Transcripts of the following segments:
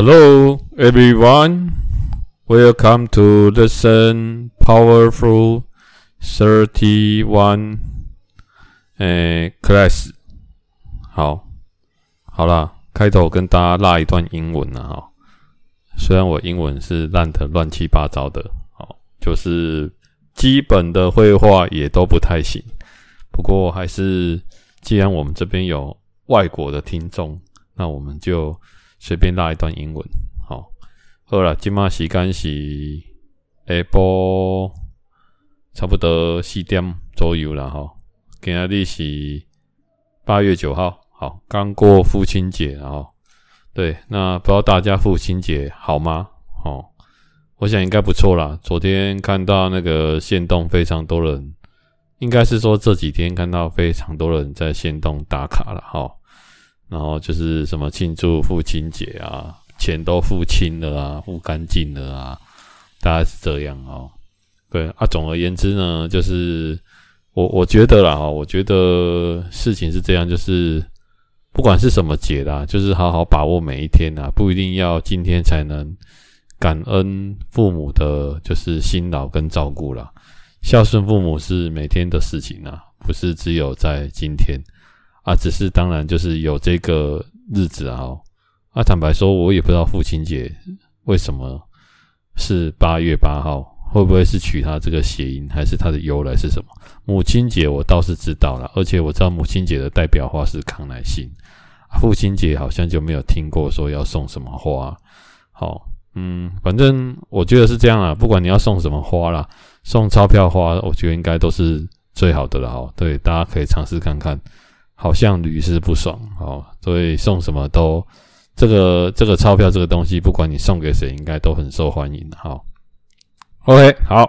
Hello, everyone. Welcome to listen powerful thirty one. 诶，class。好，好啦，开头跟大家拉一段英文了哈。虽然我英文是烂的乱七八糟的，好，就是基本的会话也都不太行。不过还是，既然我们这边有外国的听众，那我们就。随便拉一段英文，好，好了，今嘛时间是下晡差不多四点左右了哈。今天日是八月九号，好，刚过父亲节，然后对，那不知道大家父亲节好吗？哦，我想应该不错啦。昨天看到那个线动，非常多人，应该是说这几天看到非常多人在线动打卡了哈。然后就是什么庆祝父亲节啊，钱都付清了啊，付干净了啊，大概是这样哦。对啊，总而言之呢，就是我我觉得啦，我觉得事情是这样，就是不管是什么节啦，就是好好把握每一天呐，不一定要今天才能感恩父母的，就是辛劳跟照顾啦。孝顺父母是每天的事情啊，不是只有在今天。啊，只是当然就是有这个日子啊，啊，坦白说，我也不知道父亲节为什么是八月八号，会不会是取他这个谐音，还是它的由来是什么？母亲节我倒是知道了，而且我知道母亲节的代表花是康乃馨，父亲节好像就没有听过说要送什么花。好，嗯，反正我觉得是这样啊，不管你要送什么花啦，送钞票花，我觉得应该都是最好的了哈。对，大家可以尝试看看。好像屡试不爽哦，所以送什么都这个这个钞票这个东西，不管你送给谁，应该都很受欢迎的哈。OK，好，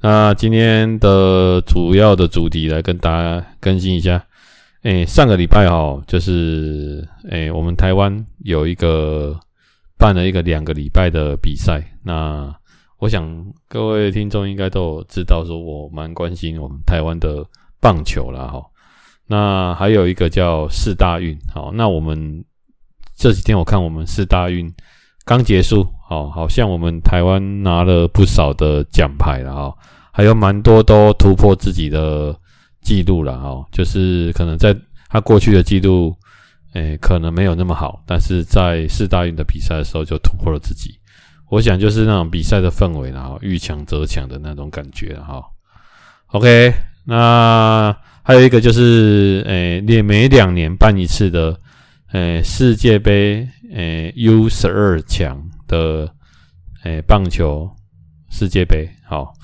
那今天的主要的主题来跟大家更新一下。诶，上个礼拜哈，就是诶，我们台湾有一个办了一个两个礼拜的比赛。那我想各位听众应该都知道，说我蛮关心我们台湾的棒球啦哈。那还有一个叫四大运，好，那我们这几天我看我们四大运刚结束，好，好像我们台湾拿了不少的奖牌了哈，还有蛮多都突破自己的记录了哈，就是可能在他过去的记录，诶，可能没有那么好，但是在四大运的比赛的时候就突破了自己，我想就是那种比赛的氛围然后遇强则强的那种感觉哈，OK，那。还有一个就是，诶，每每两年办一次的，诶，世界杯，诶，U 十二强的，诶，棒球世界杯。好，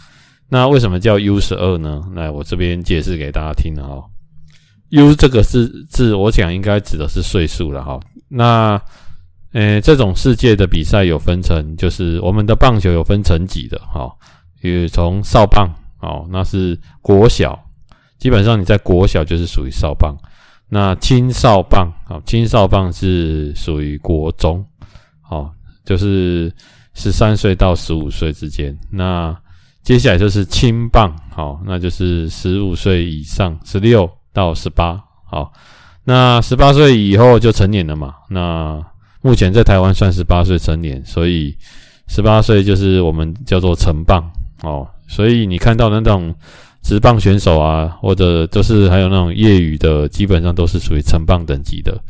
那为什么叫 U 十二呢？来，我这边解释给大家听了哈。U 这个是字，我想应该指的是岁数了哈。那，诶，这种世界的比赛有分成，就是我们的棒球有分层级的哈，比如从少棒，哦，那是国小。基本上你在国小就是属于少棒，那青少棒啊，青少棒是属于国中，好，就是十三岁到十五岁之间。那接下来就是青棒，好，那就是十五岁以上，十六到十八，好，那十八岁以后就成年了嘛。那目前在台湾算十八岁成年，所以十八岁就是我们叫做成棒，哦，所以你看到那种。职棒选手啊，或者就是还有那种业余的，基本上都是属于成棒等级的。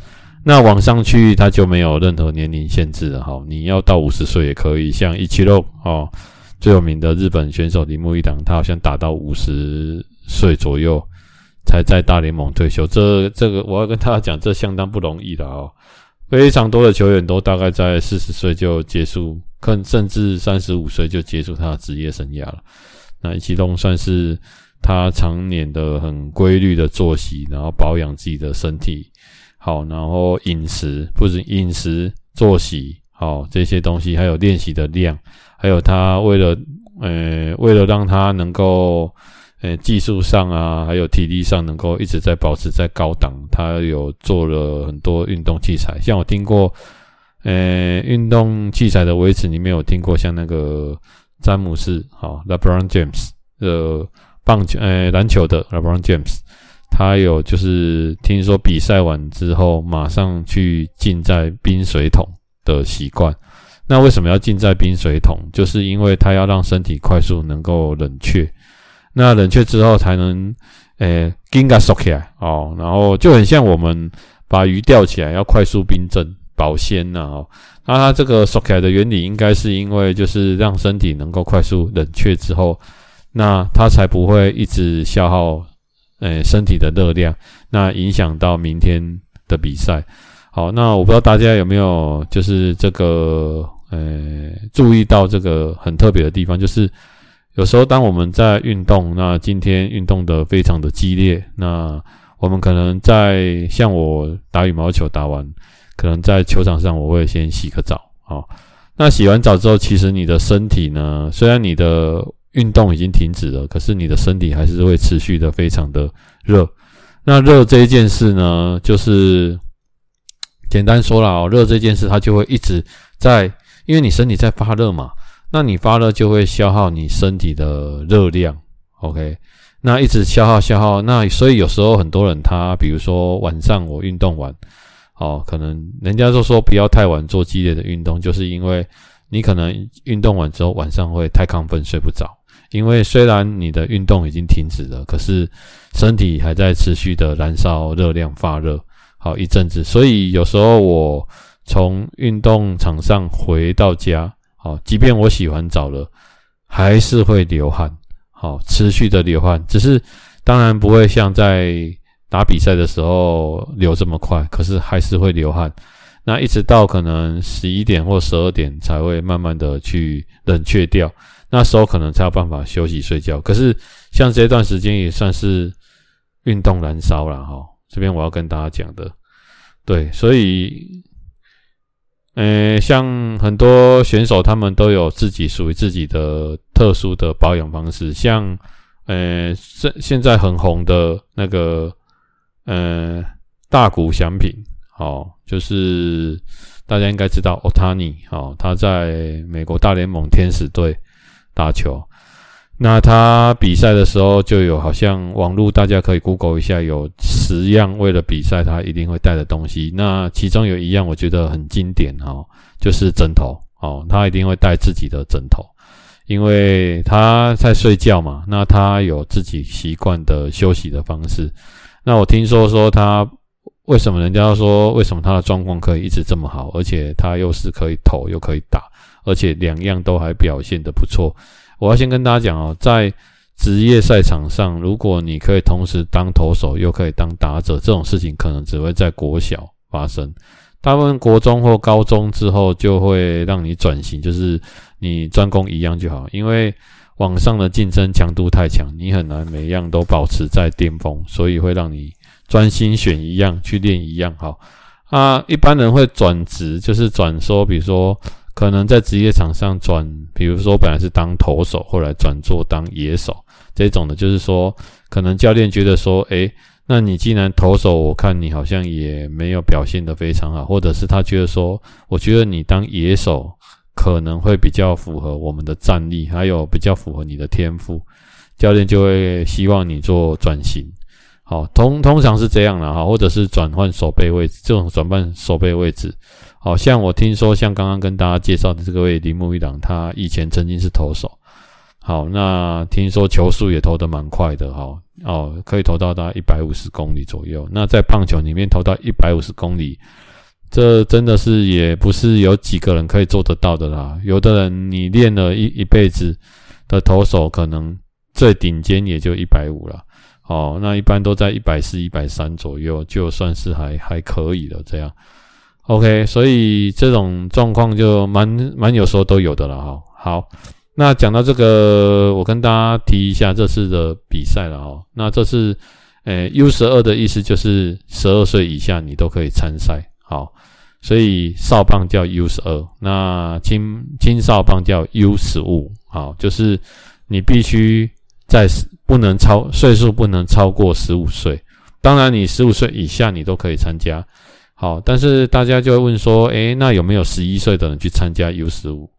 那往上去，他就没有任何年龄限制了哈。你要到五十岁也可以，像一七六哦，最有名的日本选手铃木一朗，他好像打到五十岁左右才在大联盟退休。这这个我要跟大家讲，这相当不容易的哦。非常多的球员都大概在四十岁就结束，可甚至三十五岁就结束他的职业生涯了。那一七六算是。他常年的很规律的作息，然后保养自己的身体，好，然后饮食不止饮食作息，好这些东西，还有练习的量，还有他为了呃为了让他能够呃技术上啊，还有体力上能够一直在保持在高档，他有做了很多运动器材，像我听过呃运动器材的维持，你没有听过像那个詹姆斯，好，LeBron James 的。棒球，诶，篮球的 LeBron James，他有就是听说比赛完之后马上去浸在冰水桶的习惯。那为什么要浸在冰水桶？就是因为它要让身体快速能够冷却。那冷却之后才能，诶，紧甲缩起来哦。然后就很像我们把鱼钓起来要快速冰镇保鲜呐哦。那它这个缩起来的原理，应该是因为就是让身体能够快速冷却之后，那它才不会一直消耗，诶，身体的热量，那影响到明天的比赛。好，那我不知道大家有没有就是这个。呃，注意到这个很特别的地方，就是有时候当我们在运动，那今天运动得非常的激烈，那我们可能在像我打羽毛球打完，可能在球场上我会先洗个澡，好，那洗完澡之后，其实你的身体呢，虽然你的运动已经停止了，可是你的身体还是会持续的非常的热。那热这一件事呢，就是简单说了哦，热这件事它就会一直在。因为你身体在发热嘛，那你发热就会消耗你身体的热量，OK？那一直消耗消耗，那所以有时候很多人他，比如说晚上我运动完，哦，可能人家都说不要太晚做激烈的运动，就是因为你可能运动完之后晚上会太亢奋睡不着，因为虽然你的运动已经停止了，可是身体还在持续的燃烧热量发热，好一阵子，所以有时候我。从运动场上回到家，好，即便我洗完澡了，还是会流汗，好，持续的流汗，只是当然不会像在打比赛的时候流这么快，可是还是会流汗。那一直到可能十一点或十二点才会慢慢的去冷却掉，那时候可能才有办法休息睡觉。可是像这段时间也算是运动燃烧了哈，这边我要跟大家讲的，对，所以。呃，像很多选手，他们都有自己属于自己的特殊的保养方式。像，呃，现现在很红的那个，呃，大谷翔平，哦，就是大家应该知道，Otani，哦，他在美国大联盟天使队打球。那他比赛的时候就有，好像网络大家可以 Google 一下，有十样为了比赛他一定会带的东西。那其中有一样我觉得很经典哈，就是枕头哦，他一定会带自己的枕头，因为他在睡觉嘛。那他有自己习惯的休息的方式。那我听说说他为什么人家说为什么他的状况可以一直这么好，而且他又是可以投又可以打，而且两样都还表现得不错。我要先跟大家讲哦，在职业赛场上，如果你可以同时当投手又可以当打者，这种事情可能只会在国小发生。大部分国中或高中之后，就会让你转型，就是你专攻一样就好。因为网上的竞争强度太强，你很难每样都保持在巅峰，所以会让你专心选一样去练一样。好啊，一般人会转职，就是转说，比如说。可能在职业场上转，比如说本来是当投手，后来转做当野手这种的，就是说，可能教练觉得说，诶，那你既然投手，我看你好像也没有表现得非常好，或者是他觉得说，我觉得你当野手可能会比较符合我们的战力，还有比较符合你的天赋，教练就会希望你做转型。好，通通常是这样的哈，或者是转换手背位置，这种转换手背位置。好像我听说，像刚刚跟大家介绍的这个位铃木一朗，他以前曾经是投手。好，那听说球速也投得蛮快的，哈，哦，可以投到大概一百五十公里左右。那在棒球里面投到一百五十公里，这真的是也不是有几个人可以做得到的啦。有的人你练了一一辈子的投手，可能最顶尖也就一百五了。哦，那一般都在一百四、一百三左右，就算是还还可以的这样。OK，所以这种状况就蛮蛮有时候都有的了哈。好，那讲到这个，我跟大家提一下这次的比赛了哈。那这次，诶，U 十二的意思就是十二岁以下你都可以参赛。好，所以少棒叫 U 十二，那青青少棒叫 U 十五。好，就是你必须在不能超岁数不能超过十五岁，当然你十五岁以下你都可以参加。好，但是大家就会问说，诶，那有没有十一岁的人去参加 U 十五？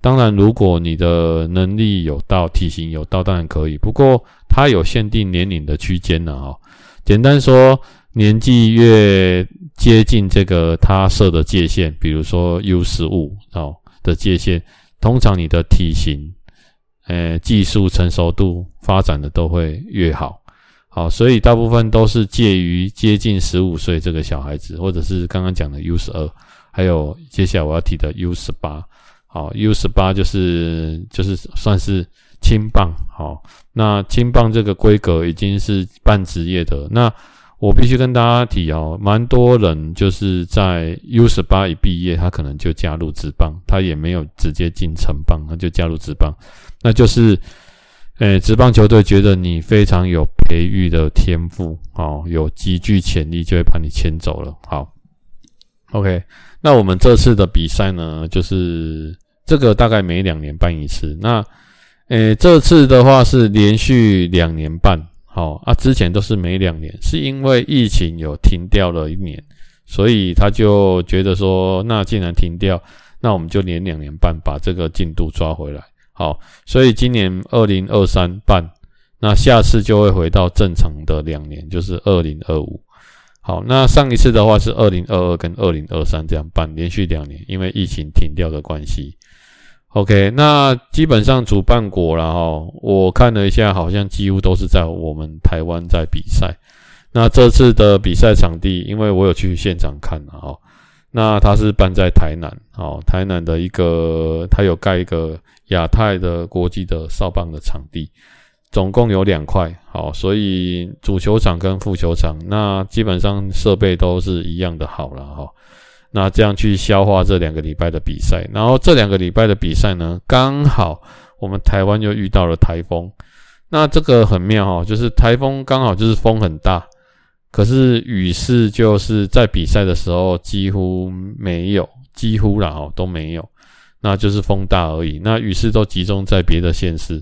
当然，如果你的能力有到，体型有到，当然可以。不过它有限定年龄的区间呢，哈。简单说，年纪越接近这个他设的界限，比如说 U 十五哦的界限，通常你的体型、呃技术成熟度发展的都会越好。好，所以大部分都是介于接近十五岁这个小孩子，或者是刚刚讲的 U 十二，还有接下来我要提的 U 十八。好，U 十八就是就是算是轻棒。好，那轻棒这个规格已经是半职业的。那我必须跟大家提哦，蛮多人就是在 U 十八一毕业，他可能就加入职棒，他也没有直接进成棒，他就加入职棒，那就是。诶，职棒球队觉得你非常有培育的天赋，哦，有极具潜力，就会把你签走了。好，OK，那我们这次的比赛呢，就是这个大概每两年办一次。那，诶，这次的话是连续两年办，好啊，之前都是每两年，是因为疫情有停掉了一年，所以他就觉得说，那既然停掉，那我们就连两年半，把这个进度抓回来。好，所以今年二零二三办，那下次就会回到正常的两年，就是二零二五。好，那上一次的话是二零二二跟二零二三这样办，连续两年，因为疫情停掉的关系。OK，那基本上主办国啦齁，我看了一下，好像几乎都是在我们台湾在比赛。那这次的比赛场地，因为我有去现场看了哈，那它是办在台南，哦，台南的一个，它有盖一个。亚太的国际的少棒的场地，总共有两块，好，所以主球场跟副球场，那基本上设备都是一样的好了哈。那这样去消化这两个礼拜的比赛，然后这两个礼拜的比赛呢，刚好我们台湾又遇到了台风，那这个很妙哈，就是台风刚好就是风很大，可是雨势就是在比赛的时候几乎没有，几乎啦哦都没有。那就是风大而已，那雨势都集中在别的县市，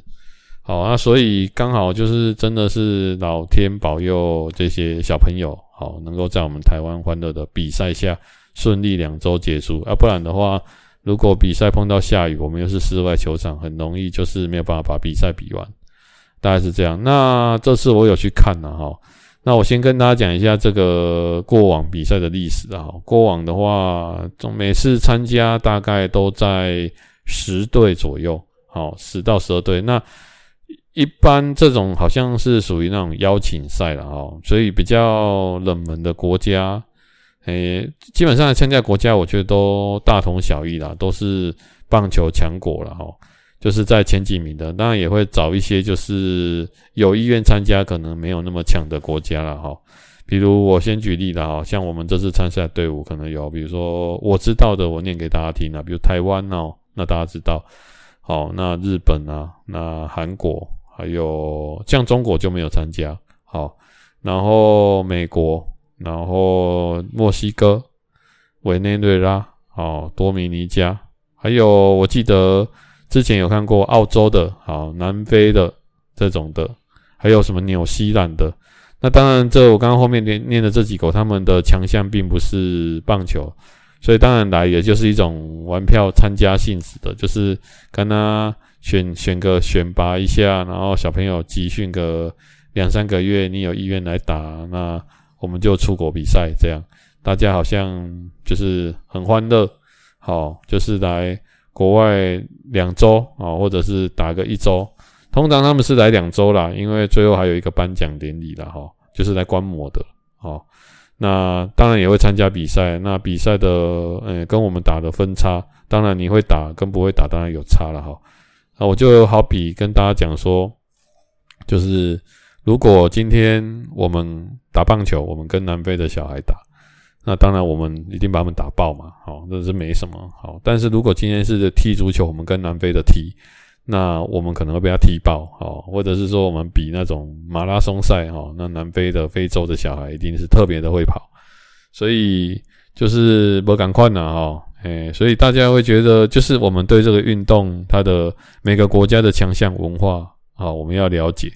好啊，所以刚好就是真的是老天保佑这些小朋友，好能够在我们台湾欢乐的比赛下顺利两周结束啊，不然的话，如果比赛碰到下雨，我们又是室外球场，很容易就是没有办法把比赛比完，大概是这样。那这次我有去看了哈。那我先跟大家讲一下这个过往比赛的历史啊。过往的话，总每次参加大概都在十队左右，好，十到十二队。那一般这种好像是属于那种邀请赛了哈，所以比较冷门的国家，诶，基本上参加国家我觉得都大同小异啦，都是棒球强国了哈。就是在前几名的，当然也会找一些就是有意愿参加，可能没有那么强的国家了哈。比如我先举例了哈，像我们这次参赛队伍可能有，比如说我知道的，我念给大家听啊，比如台湾哦，那大家知道，好，那日本啊，那韩国，还有像中国就没有参加，好，然后美国，然后墨西哥、委内瑞拉，好，多米尼加，还有我记得。之前有看过澳洲的，好，南非的这种的，还有什么纽西兰的？那当然，这我刚刚后面念念的这几个，他们的强项并不是棒球，所以当然来也就是一种玩票参加性质的，就是跟他选选个选拔一下，然后小朋友集训个两三个月，你有意愿来打，那我们就出国比赛，这样。大家好像就是很欢乐，好，就是来。国外两周啊，或者是打个一周，通常他们是来两周啦，因为最后还有一个颁奖典礼啦，哈，就是来观摩的，哦，那当然也会参加比赛，那比赛的，嗯，跟我们打的分差，当然你会打跟不会打当然有差了，哈，那我就好比跟大家讲说，就是如果今天我们打棒球，我们跟南非的小孩打。那当然，我们一定把他们打爆嘛，好，那是没什么好。但是如果今天是踢足球，我们跟南非的踢，那我们可能会被他踢爆，好，或者是说我们比那种马拉松赛，哈，那南非的、非洲的小孩一定是特别的会跑，所以就是不赶快呢，哈，哎，所以大家会觉得，就是我们对这个运动它的每个国家的强项文化，啊，我们要了解，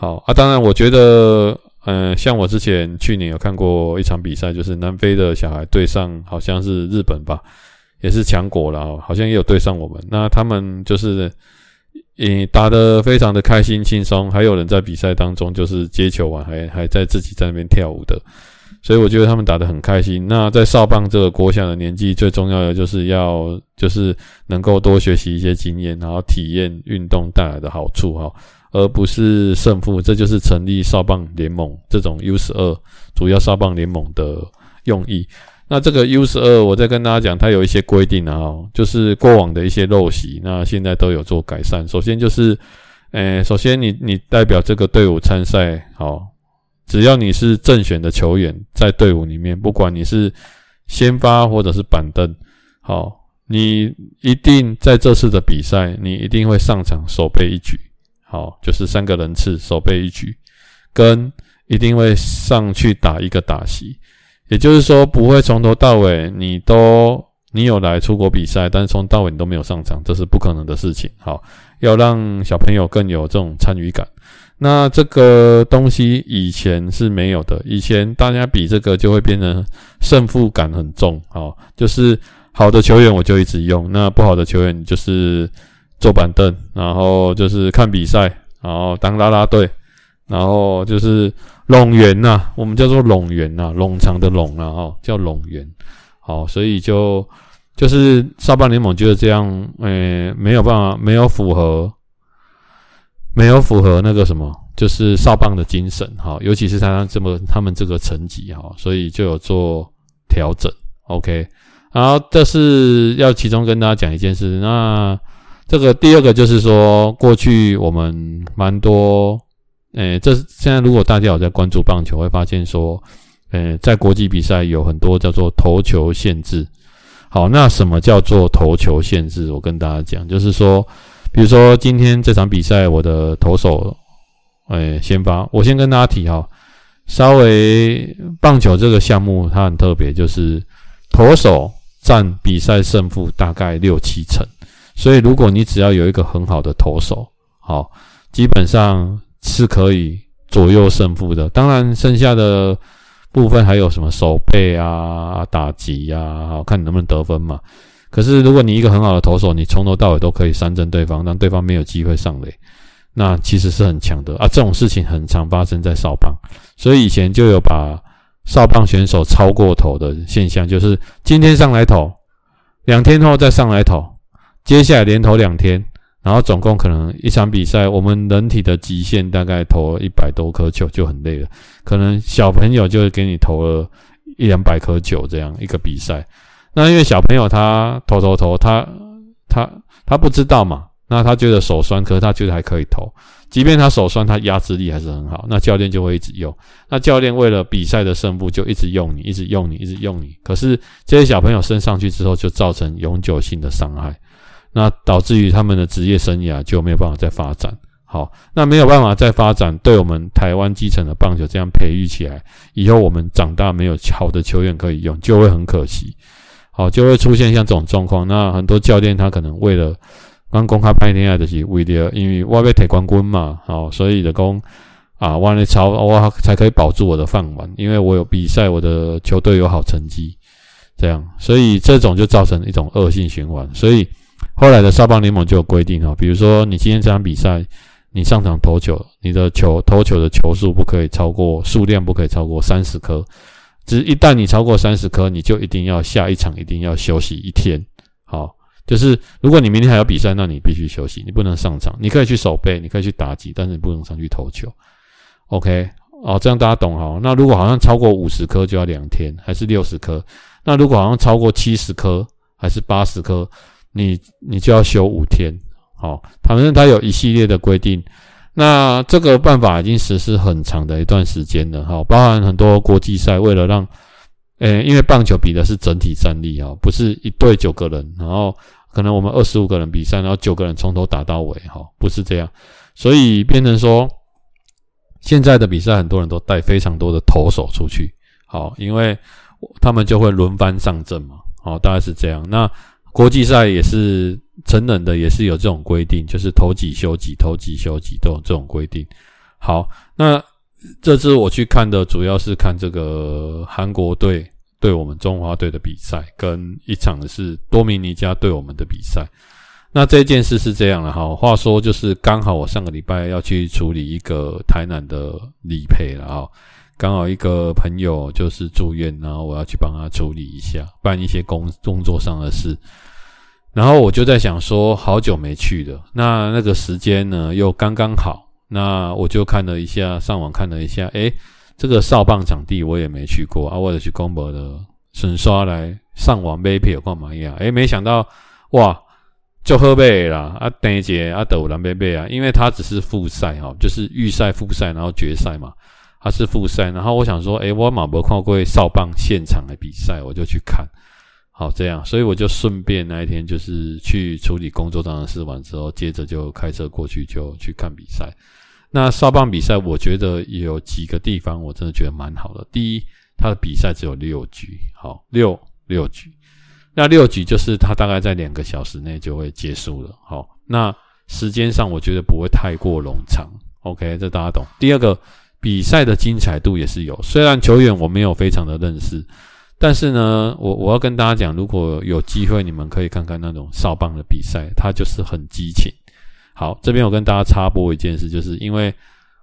好啊。当然，我觉得。嗯，像我之前去年有看过一场比赛，就是南非的小孩对上好像是日本吧，也是强国了，好像也有对上我们。那他们就是，嗯，打得非常的开心轻松，还有人在比赛当中就是接球完还还在自己在那边跳舞的。所以我觉得他们打得很开心。那在少棒这个国小的年纪，最重要的就是要就是能够多学习一些经验，然后体验运动带来的好处哈，而不是胜负。这就是成立少棒联盟这种 U 十二主要少棒联盟的用意。那这个 U 十二，我再跟大家讲，它有一些规定啊，就是过往的一些陋习，那现在都有做改善。首先就是，诶，首先你你代表这个队伍参赛，好。只要你是正选的球员，在队伍里面，不管你是先发或者是板凳，好，你一定在这次的比赛，你一定会上场守备一局，好，就是三个人次守备一局，跟一定会上去打一个打席，也就是说，不会从头到尾你都你有来出国比赛，但是从到尾你都没有上场，这是不可能的事情。好，要让小朋友更有这种参与感。那这个东西以前是没有的，以前大家比这个就会变成胜负感很重，哦，就是好的球员我就一直用，那不好的球员就是坐板凳，然后就是看比赛，然后当啦啦队，然后就是拢员呐，我们叫做拢员呐，冗长的拢啊，哈，叫拢员，好，所以就就是少棒联盟就是这样，诶、没有办法，没有符合。没有符合那个什么，就是少棒的精神哈，尤其是他这么他们这个层级哈，所以就有做调整。OK，然后这是要其中跟大家讲一件事，那这个第二个就是说，过去我们蛮多，诶，这现在如果大家有在关注棒球，会发现说，诶，在国际比赛有很多叫做投球限制。好，那什么叫做投球限制？我跟大家讲，就是说。比如说今天这场比赛，我的投手，哎，先发。我先跟大家提哈，稍微棒球这个项目它很特别，就是投手占比赛胜负大概六七成。所以如果你只要有一个很好的投手，好，基本上是可以左右胜负的。当然，剩下的部分还有什么守备啊、打击啊，好，看你能不能得分嘛。可是，如果你一个很好的投手，你从头到尾都可以三振对方，让对方没有机会上垒，那其实是很强的啊。这种事情很常发生在少棒，所以以前就有把少棒选手超过头的现象，就是今天上来投，两天后再上来投，接下来连投两天，然后总共可能一场比赛，我们人体的极限大概投一百多颗球就很累了，可能小朋友就会给你投了一两百颗球这样一个比赛。那因为小朋友他投投投，他他他不知道嘛，那他觉得手酸，可是他觉得还可以投，即便他手酸，他压制力还是很好。那教练就会一直用，那教练为了比赛的胜负就一直用你，一直用你，一直用你。可是这些小朋友升上去之后，就造成永久性的伤害，那导致于他们的职业生涯就没有办法再发展。好，那没有办法再发展，对我们台湾基层的棒球这样培育起来，以后我们长大没有好的球员可以用，就会很可惜。好，就会出现像这种状况。那很多教练他可能为了刚公开拍恋爱的是为了，因为我要铁冠军嘛，好，所以的工啊，我来超我才可以保住我的饭碗，因为我有比赛，我的球队有好成绩，这样，所以这种就造成一种恶性循环。所以后来的少棒联盟就有规定哈，比如说你今天这场比赛，你上场投球，你的球投球的球数不可以超过数量不可以超过三十颗。只一旦你超过三十颗，你就一定要下一场，一定要休息一天。好，就是如果你明天还有比赛，那你必须休息，你不能上场。你可以去守备，你可以去打击，但是你不能上去投球。OK，哦，这样大家懂哈。那如果好像超过五十颗就要两天，还是六十颗？那如果好像超过七十颗还是八十颗，你你就要休五天。好，反正它有一系列的规定。那这个办法已经实施很长的一段时间了，哈，包含很多国际赛，为了让，诶，因为棒球比的是整体战力啊，不是一队九个人，然后可能我们二十五个人比赛，然后九个人从头打到尾，哈，不是这样，所以变成说，现在的比赛很多人都带非常多的投手出去，好，因为他们就会轮番上阵嘛，好，大概是这样。那国际赛也是。成人的也是有这种规定，就是投几休几，投几休几都有这种规定。好，那这次我去看的主要是看这个韩国队对我们中华队的比赛，跟一场是多米尼加对我们的比赛。那这件事是这样的哈，话说就是刚好我上个礼拜要去处理一个台南的理赔了哈，刚好一个朋友就是住院，然后我要去帮他处理一下，办一些工工作上的事。然后我就在想说，好久没去了，那那个时间呢又刚刚好，那我就看了一下，上网看了一下，诶，这个少棒场地我也没去过啊，我就去公博的顺刷来上网买票干嘛呀？诶，没想到哇，就喝杯啦啊，等一节啊，斗南杯杯啊，因为它只是复赛哈，就是预赛、复赛，然后决赛嘛，他是复赛，然后我想说，诶，我马博看过少棒现场的比赛，我就去看。好，这样，所以我就顺便那一天就是去处理工作上的事完之后，接着就开车过去就去看比赛。那少棒比赛，我觉得有几个地方我真的觉得蛮好的。第一，他的比赛只有六局，好，六六局。那六局就是他大概在两个小时内就会结束了。好，那时间上我觉得不会太过冗长。OK，这大家懂。第二个，比赛的精彩度也是有，虽然球员我没有非常的认识。但是呢，我我要跟大家讲，如果有机会，你们可以看看那种少棒的比赛，它就是很激情。好，这边我跟大家插播一件事，就是因为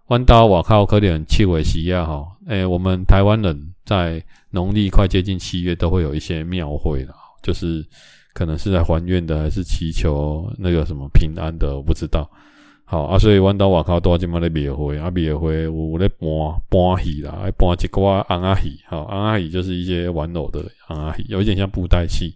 弯刀瓦靠科点七尾西亚哈，诶，我们台湾人在农历快接近七月都会有一些庙会啦，就是可能是在还愿的，还是祈求那个什么平安的，我不知道。好啊，所以阮兜外口拄仔即马咧庙会，啊庙会有咧搬搬戏啦，还搬一挂尪仔戏，好尪仔戏就是一些玩偶的尪仔戏，有一点像布袋戏，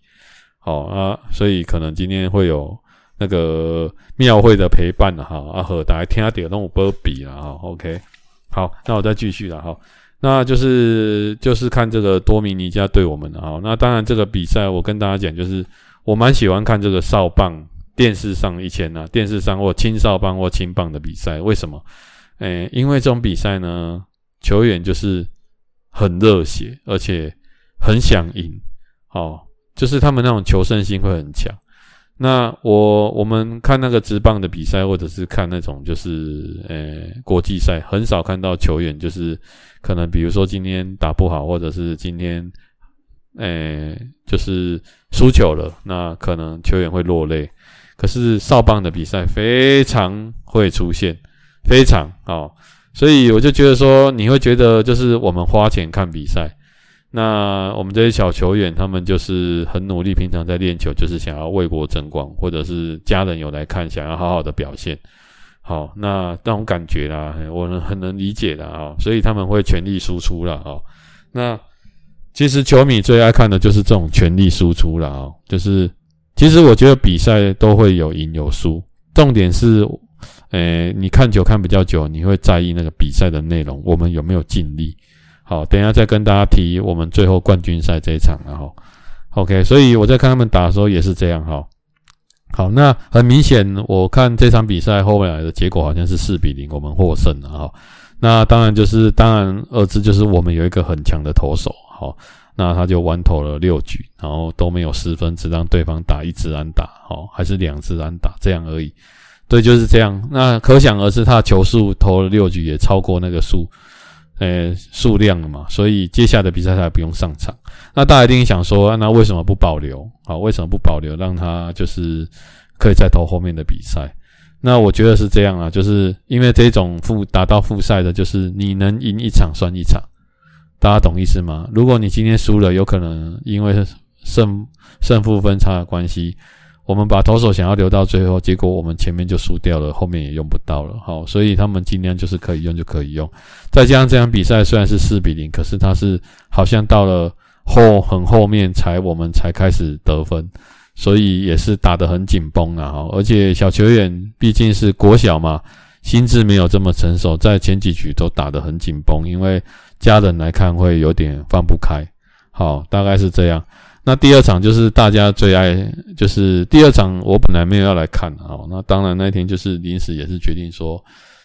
好啊，所以可能今天会有那个庙会的陪伴了哈，啊和大家听下点那种波比了哈，OK，好，那我再继续了哈，那就是就是看这个多米尼加对我们的哈，那当然这个比赛我跟大家讲，就是我蛮喜欢看这个少棒。电视上以前呢、啊，电视上或青少棒或青棒的比赛，为什么？诶、因为这种比赛呢，球员就是很热血，而且很想赢，哦，就是他们那种求胜心会很强。那我我们看那个职棒的比赛，或者是看那种就是诶、欸、国际赛，很少看到球员就是可能比如说今天打不好，或者是今天诶、就是输球了，那可能球员会落泪。可是少棒的比赛非常会出现，非常哦，所以我就觉得说，你会觉得就是我们花钱看比赛，那我们这些小球员他们就是很努力，平常在练球，就是想要为国争光，或者是家人有来看，想要好好的表现，好，那那种感觉啦，我能很能理解的啊，所以他们会全力输出了啊。那其实球迷最爱看的就是这种全力输出了啊，就是。其实我觉得比赛都会有赢有输，重点是，诶，你看球看比较久，你会在意那个比赛的内容，我们有没有尽力？好，等一下再跟大家提我们最后冠军赛这一场，然后，OK，所以我在看他们打的时候也是这样，哈，好，那很明显，我看这场比赛后面来的结果好像是四比零，我们获胜了，哈，那当然就是，当然二字就是我们有一个很强的投手，好。那他就完投了六局，然后都没有失分，只让对方打一支安打，哦，还是两支安打这样而已。对，就是这样。那可想而知，他的球数投了六局也超过那个数，呃，数量了嘛。所以接下来的比赛他也不用上场。那大家一定想说，那为什么不保留？啊，为什么不保留，让他就是可以再投后面的比赛？那我觉得是这样啊，就是因为这种复打到复赛的，就是你能赢一场算一场。大家懂意思吗？如果你今天输了，有可能因为胜胜负分差的关系，我们把投手想要留到最后，结果我们前面就输掉了，后面也用不到了。好，所以他们尽量就是可以用就可以用。再加上这场比赛虽然是四比零，可是他是好像到了后很后面才我们才开始得分，所以也是打得很紧绷啊。哈，而且小球员毕竟是国小嘛，心智没有这么成熟，在前几局都打得很紧绷，因为。家人来看会有点放不开，好，大概是这样。那第二场就是大家最爱，就是第二场我本来没有要来看，好，那当然那天就是临时也是决定说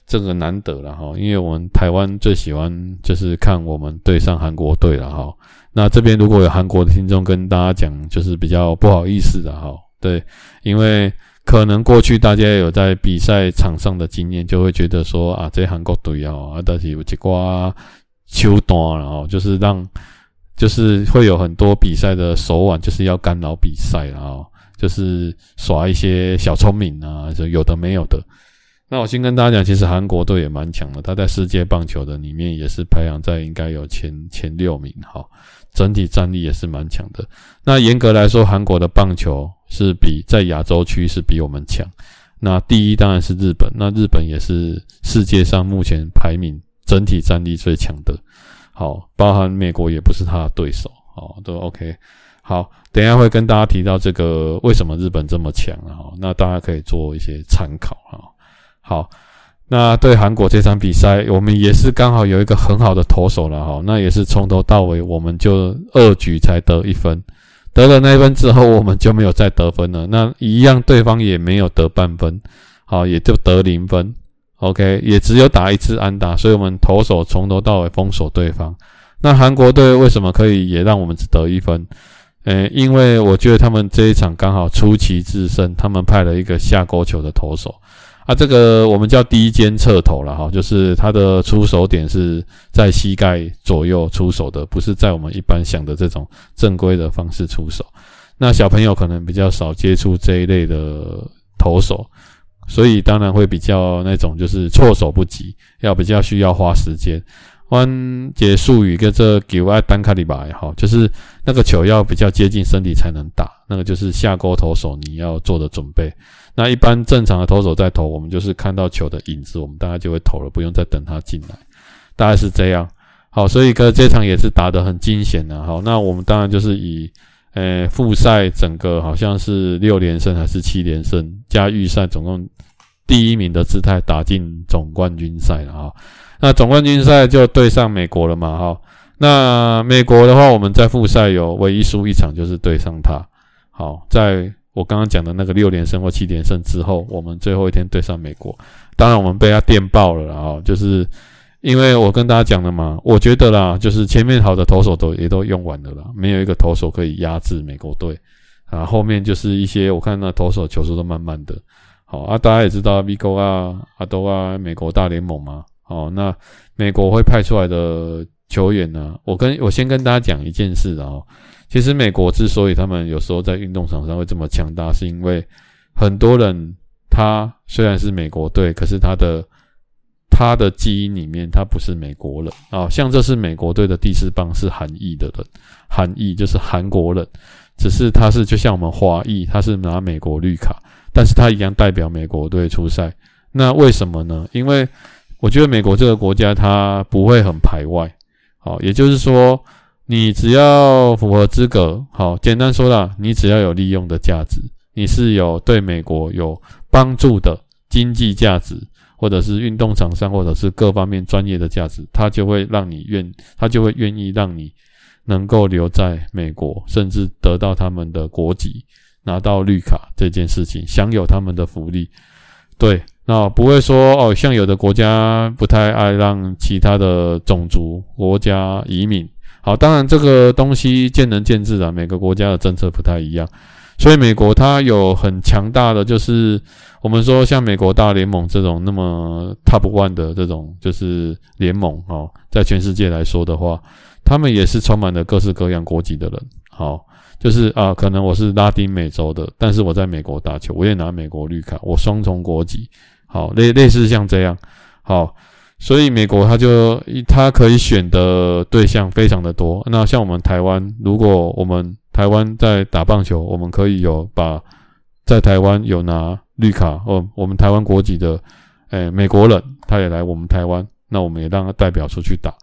这个难得了哈，因为我们台湾最喜欢就是看我们对上韩国队了哈。那这边如果有韩国的听众跟大家讲，就是比较不好意思的哈，对，因为可能过去大家有在比赛场上的经验，就会觉得说啊，这韩国队啊，啊，但是有几挂。秋端，然后就是让，就是会有很多比赛的手腕，就是要干扰比赛，然后就是耍一些小聪明啊，就有的没有的。那我先跟大家讲，其实韩国队也蛮强的，他在世界棒球的里面也是排行在应该有前前六名，哈，整体战力也是蛮强的。那严格来说，韩国的棒球是比在亚洲区是比我们强。那第一当然是日本，那日本也是世界上目前排名整体战力最强的，好，包含美国也不是他的对手，好，都 OK。好，等一下会跟大家提到这个为什么日本这么强啊，那大家可以做一些参考啊。好，那对韩国这场比赛，我们也是刚好有一个很好的投手了哈。那也是从头到尾，我们就二局才得一分，得了那一分之后，我们就没有再得分了。那一样，对方也没有得半分，好，也就得零分。OK，也只有打一次安打，所以我们投手从头到尾封锁对方。那韩国队为什么可以也让我们只得一分？诶，因为我觉得他们这一场刚好出奇制胜，他们派了一个下勾球的投手。啊，这个我们叫低肩侧投了哈，就是他的出手点是在膝盖左右出手的，不是在我们一般想的这种正规的方式出手。那小朋友可能比较少接触这一类的投手，所以当然会比较那种就是措手不及，要比较需要花时间。弯节术语跟这球爱单卡里巴也好，就是那个球要比较接近身体才能打，那个就是下勾投手你要做的准备。那一般正常的投手在投，我们就是看到球的影子，我们大概就会投了，不用再等他进来，大概是这样。好，所以哥这场也是打得很惊险的。好，那我们当然就是以呃复赛整个好像是六连胜还是七连胜加预赛总共第一名的姿态打进总冠军赛了啊。那总冠军赛就对上美国了嘛，哈。那美国的话，我们在复赛有唯一输一场，就是对上他。好，在我刚刚讲的那个六连胜或七连胜之后，我们最后一天对上美国，当然我们被他电爆了啊，就是因为我跟大家讲的嘛，我觉得啦，就是前面好的投手都也都用完了啦，没有一个投手可以压制美国队啊。后面就是一些我看那投手球速都慢慢的，好啊，大家也知道 Vigo 啊、阿多啊，美国大联盟嘛。哦，那美国会派出来的球员呢？我跟我先跟大家讲一件事啊，其实美国之所以他们有时候在运动场上会这么强大，是因为很多人他虽然是美国队，可是他的他的基因里面他不是美国人啊。像这是美国队的第四棒是韩裔的人，韩裔就是韩国人，只是他是就像我们华裔，他是拿美国绿卡，但是他一样代表美国队出赛。那为什么呢？因为我觉得美国这个国家，它不会很排外，好，也就是说，你只要符合资格，好，简单说啦，你只要有利用的价值，你是有对美国有帮助的经济价值，或者是运动场上，或者是各方面专业的价值，他就会让你愿，他就会愿意让你能够留在美国，甚至得到他们的国籍，拿到绿卡这件事情，享有他们的福利，对。那不会说哦，像有的国家不太爱让其他的种族国家移民。好，当然这个东西见仁见智啊，每个国家的政策不太一样。所以美国它有很强大的，就是我们说像美国大联盟这种那么 top one 的这种就是联盟哦，在全世界来说的话，他们也是充满了各式各样国籍的人。好。就是啊，可能我是拉丁美洲的，但是我在美国打球，我也拿美国绿卡，我双重国籍，好，类类似像这样，好，所以美国他就他可以选的对象非常的多。那像我们台湾，如果我们台湾在打棒球，我们可以有把在台湾有拿绿卡哦，我们台湾国籍的，诶，美国人他也来我们台湾，那我们也让他代表出去打。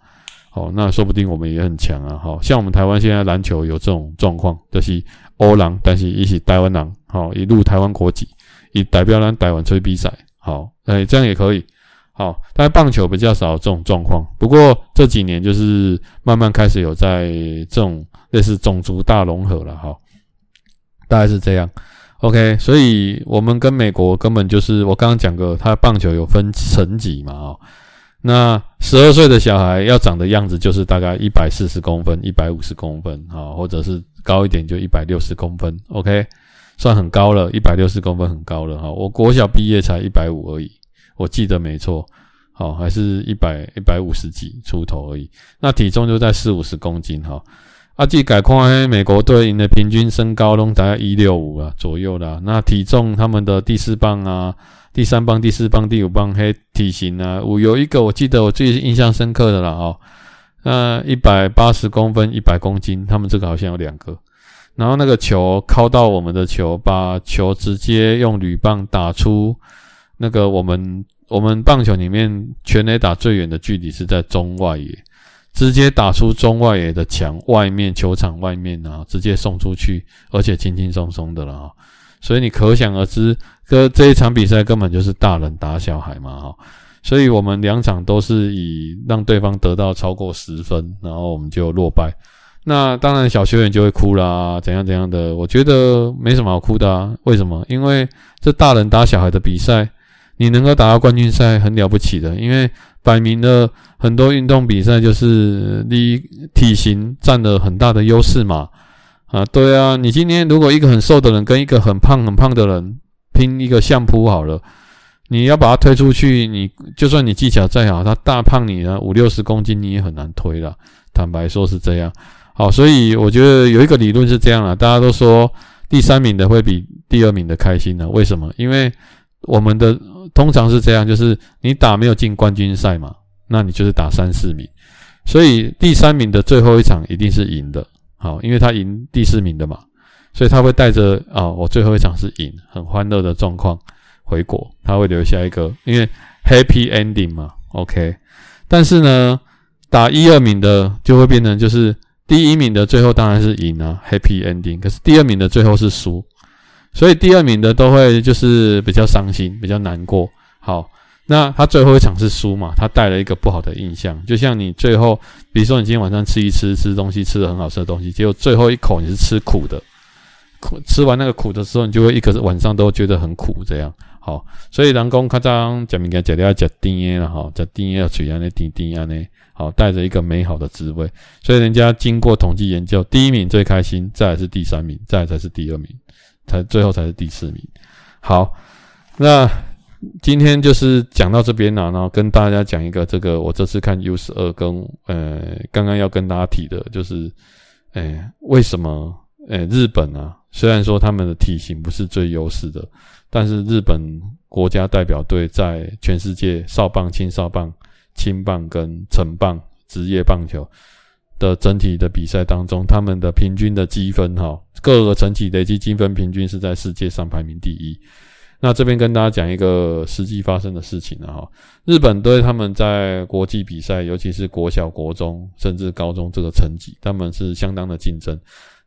好，那说不定我们也很强啊！好，像我们台湾现在篮球有这种状况，就是欧郎，但是一起台湾人，好，一路台湾国籍，以代表咱台湾出比赛，好，哎，这样也可以，好，但棒球比较少这种状况。不过这几年就是慢慢开始有在这种类似种族大融合了，哈，大概是这样。OK，所以我们跟美国根本就是我刚刚讲过，他棒球有分层级嘛，哦。那十二岁的小孩要长的样子就是大概一百四十公分、一百五十公分啊，或者是高一点就一百六十公分，OK，算很高了，一百六十公分很高了哈。我国小毕业才一百五而已，我记得没错，好，还是一百一百五十几出头而已。那体重就在四五十公斤哈。啊，这改况美国队的平均身高都大概一六五啊左右啦。那体重他们的第四棒啊。第三棒、第四棒、第五棒，嘿，体型啊，我有一个我记得我最印象深刻的了哦，那一百八十公分、一百公斤，他们这个好像有两个，然后那个球敲到我们的球，把球直接用铝棒打出那个我们我们棒球里面全垒打最远的距离是在中外野。直接打出中外野的墙外面，球场外面啊，直接送出去，而且轻轻松松的了啊，所以你可想而知，这这一场比赛根本就是大人打小孩嘛哈，所以我们两场都是以让对方得到超过十分，然后我们就落败。那当然小球员就会哭啦，怎样怎样的，我觉得没什么好哭的啊，为什么？因为这大人打小孩的比赛，你能够打到冠军赛很了不起的，因为。摆明了很多运动比赛就是你体型占了很大的优势嘛，啊，对啊，你今天如果一个很瘦的人跟一个很胖很胖的人拼一个相扑好了，你要把他推出去，你就算你技巧再好，他大胖你呢五六十公斤你也很难推了。坦白说是这样，好，所以我觉得有一个理论是这样啊，大家都说第三名的会比第二名的开心呢，为什么？因为我们的。通常是这样，就是你打没有进冠军赛嘛，那你就是打三四名，所以第三名的最后一场一定是赢的，好，因为他赢第四名的嘛，所以他会带着啊，我最后一场是赢，很欢乐的状况回国，他会留下一个，因为 happy ending 嘛，OK，但是呢，打一二名的就会变成就是第一名的最后当然是赢啊，happy ending，可是第二名的最后是输。所以第二名的都会就是比较伤心，比较难过。好，那他最后一场是输嘛，他带了一个不好的印象。就像你最后，比如说你今天晚上吃一吃吃东西，吃的很好吃的东西，结果最后一口你是吃苦的，苦吃完那个苦的时候，你就会一个晚上都觉得很苦。这样好，所以人讲较早讲物件，食了要食甜的啦，哈，食甜要嘴安尼甜甜安尼，好，带着一个美好的滋味。所以人家经过统计研究，第一名最开心，再来是第三名，再来才是第二名。才最后才是第四名。好，那今天就是讲到这边了，然后跟大家讲一个这个我这次看 U 十二跟呃刚刚要跟大家提的就是，诶为什么诶日本啊，虽然说他们的体型不是最优势的，但是日本国家代表队在全世界少棒、青少棒、青棒跟成棒职业棒球。的整体的比赛当中，他们的平均的积分哈，各个层级累积积分平均是在世界上排名第一。那这边跟大家讲一个实际发生的事情了哈，日本队他们在国际比赛，尤其是国小、国中甚至高中这个层级，他们是相当的竞争。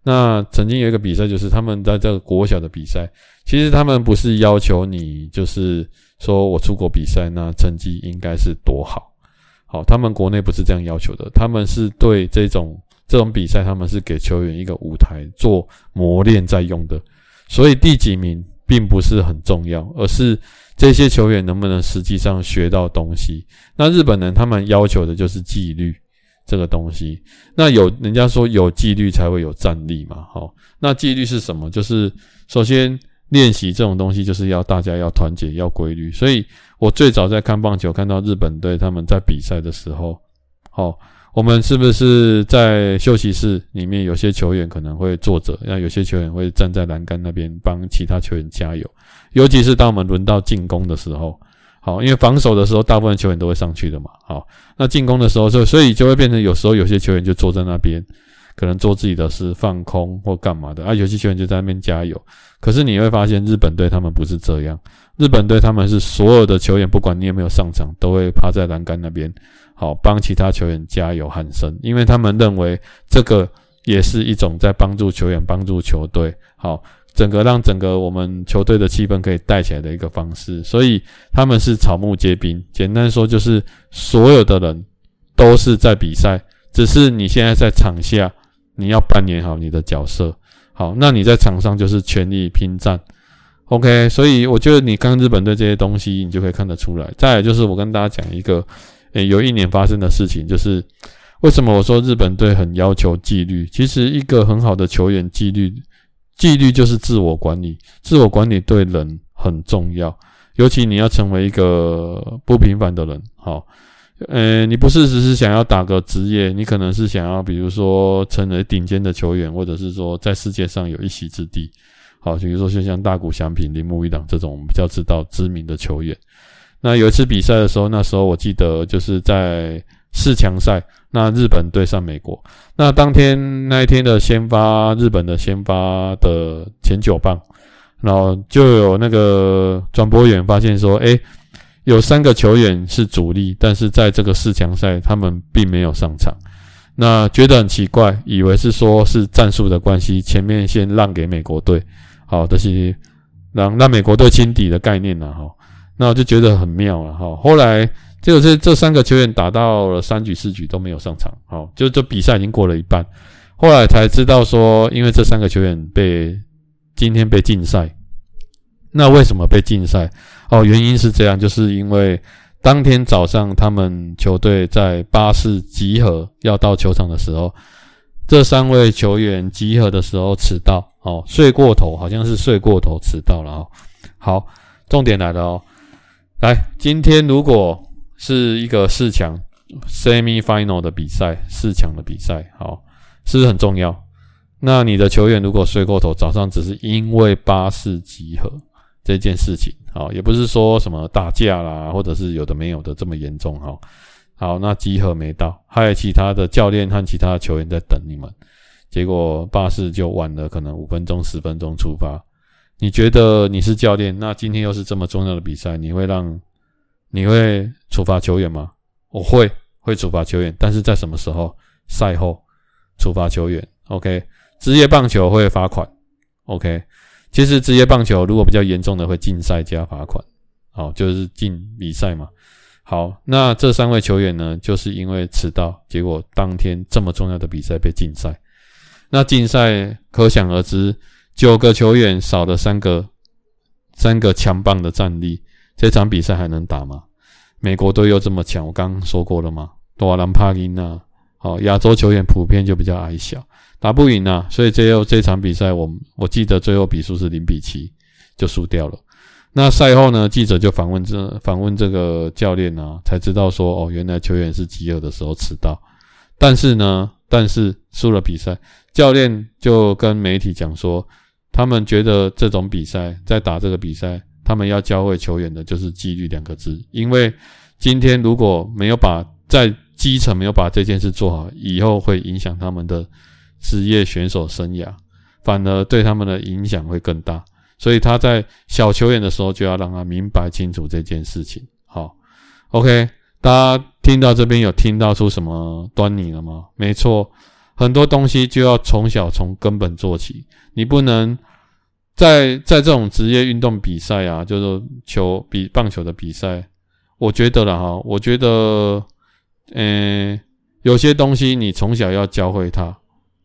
那曾经有一个比赛，就是他们在这个国小的比赛，其实他们不是要求你就是说我出国比赛，那成绩应该是多好。好，他们国内不是这样要求的，他们是对这种这种比赛，他们是给球员一个舞台做磨练在用的，所以第几名并不是很重要，而是这些球员能不能实际上学到东西。那日本人他们要求的就是纪律这个东西，那有人家说有纪律才会有战力嘛，好，那纪律是什么？就是首先。练习这种东西就是要大家要团结，要规律。所以我最早在看棒球，看到日本队他们在比赛的时候，好，我们是不是在休息室里面，有些球员可能会坐着，那有些球员会站在栏杆那边帮其他球员加油。尤其是当我们轮到进攻的时候，好，因为防守的时候大部分球员都会上去的嘛，好，那进攻的时候就所以就会变成有时候有些球员就坐在那边。可能做自己的事，放空或干嘛的啊？有些球员就在那边加油。可是你会发现，日本队他们不是这样。日本队他们是所有的球员，不管你有没有上场，都会趴在栏杆那边，好帮其他球员加油喊声，因为他们认为这个也是一种在帮助球员、帮助球队，好整个让整个我们球队的气氛可以带起来的一个方式。所以他们是草木皆兵，简单说就是所有的人都是在比赛，只是你现在在场下。你要扮演好你的角色，好，那你在场上就是全力拼战，OK。所以我觉得你看日本队这些东西，你就可以看得出来。再来就是我跟大家讲一个，诶、有一年发生的事情，就是为什么我说日本队很要求纪律？其实一个很好的球员纪律，纪律就是自我管理，自我管理对人很重要，尤其你要成为一个不平凡的人，好。呃，你不是只是想要打个职业，你可能是想要，比如说成为顶尖的球员，或者是说在世界上有一席之地。好，比如说就像大谷翔平、铃木一朗这种我们比较知道知名的球员。那有一次比赛的时候，那时候我记得就是在四强赛，那日本对上美国。那当天那一天的先发，日本的先发的前九棒，然后就有那个转播员发现说，诶，有三个球员是主力，但是在这个四强赛他们并没有上场。那觉得很奇怪，以为是说是战术的关系，前面先让给美国队，好，这是让让美国队轻敌的概念呢，哈。那我就觉得很妙了哈。后来就是这三个球员打到了三局四局都没有上场，好，就这比赛已经过了一半，后来才知道说，因为这三个球员被今天被禁赛。那为什么被禁赛？哦，原因是这样，就是因为当天早上他们球队在巴士集合要到球场的时候，这三位球员集合的时候迟到，哦，睡过头，好像是睡过头迟到了哦。好，重点来了哦。来，今天如果是一个四强 （semi final） 的比赛，四强的比赛，好，是不是很重要？那你的球员如果睡过头，早上只是因为巴士集合这件事情，哦，也不是说什么打架啦，或者是有的没有的这么严重，哈。好，那集合没到，还有其他的教练和其他球员在等你们，结果巴士就晚了，可能五分钟、十分钟出发。你觉得你是教练，那今天又是这么重要的比赛，你会让你会处罚球员吗？我会，会处罚球员，但是在什么时候？赛后处罚球员。OK，职业棒球会罚款。OK，其实职业棒球如果比较严重的会禁赛加罚款，好，就是禁比赛嘛。好，那这三位球员呢，就是因为迟到，结果当天这么重要的比赛被禁赛。那禁赛可想而知。九个球员少了三个，三个强棒的战力，这场比赛还能打吗？美国队又这么强，我刚刚说过了吗？多兰帕金啊，好，亚洲球员普遍就比较矮小，打不赢啊，所以最后这场比赛，我我记得最后比数是零比七，就输掉了。那赛后呢，记者就访问这访问这个教练啊，才知道说，哦，原来球员是饥饿的时候迟到，但是呢，但是输了比赛，教练就跟媒体讲说。他们觉得这种比赛，在打这个比赛，他们要教会球员的就是纪律两个字。因为今天如果没有把在基层没有把这件事做好，以后会影响他们的职业选手生涯，反而对他们的影响会更大。所以他在小球员的时候就要让他明白清楚这件事情。好，OK，大家听到这边有听到出什么端倪了吗？没错。很多东西就要从小从根本做起，你不能在在这种职业运动比赛啊，就是球比棒球的比赛，我觉得了哈，我觉得，嗯，有些东西你从小要教会他，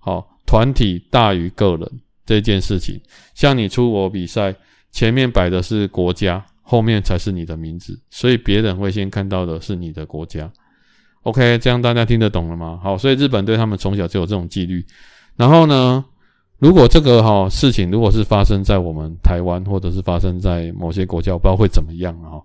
好，团体大于个人这件事情，像你出国比赛，前面摆的是国家，后面才是你的名字，所以别人会先看到的是你的国家。OK，这样大家听得懂了吗？好，所以日本对他们从小就有这种纪律。然后呢，如果这个哈事情如果是发生在我们台湾，或者是发生在某些国家，我不知道会怎么样啊。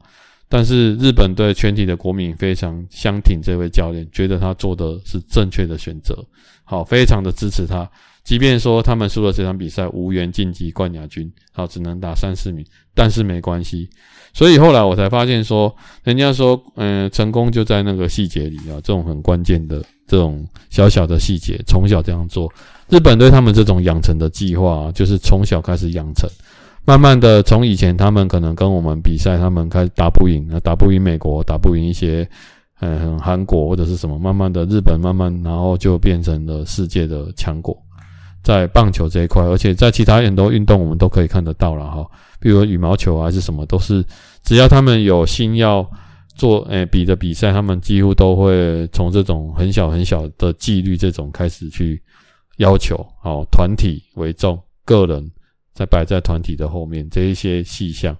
但是日本队全体的国民非常相挺这位教练，觉得他做的是正确的选择，好，非常的支持他。即便说他们输了这场比赛，无缘晋级冠亚军，好，只能打三四名，但是没关系。所以后来我才发现说，人家说，嗯、成功就在那个细节里啊，这种很关键的这种小小的细节，从小这样做。日本对他们这种养成的计划，就是从小开始养成，慢慢的从以前他们可能跟我们比赛，他们开始打不赢，打不赢美国，打不赢一些，嗯，韩国或者是什么，慢慢的日本慢慢，然后就变成了世界的强国。在棒球这一块，而且在其他很多运动，我们都可以看得到了哈。比如羽毛球还是什么，都是只要他们有心要做诶、比的比赛，他们几乎都会从这种很小很小的纪律这种开始去要求。好，团体为重，个人再摆在团体的后面这一些细项。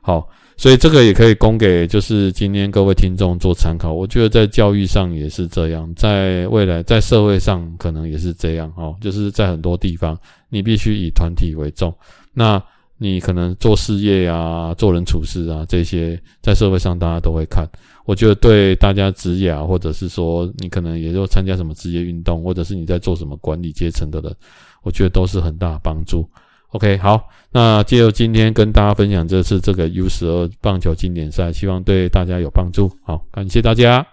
好。所以这个也可以供给，就是今天各位听众做参考。我觉得在教育上也是这样，在未来在社会上可能也是这样哦。就是在很多地方，你必须以团体为重。那你可能做事业啊、做人处事啊这些，在社会上大家都会看。我觉得对大家职业啊，或者是说你可能也就参加什么职业运动，或者是你在做什么管理阶层的人，我觉得都是很大的帮助。OK，好，那就今天跟大家分享这次这个 U 十二棒球经典赛，希望对大家有帮助。好，感谢大家。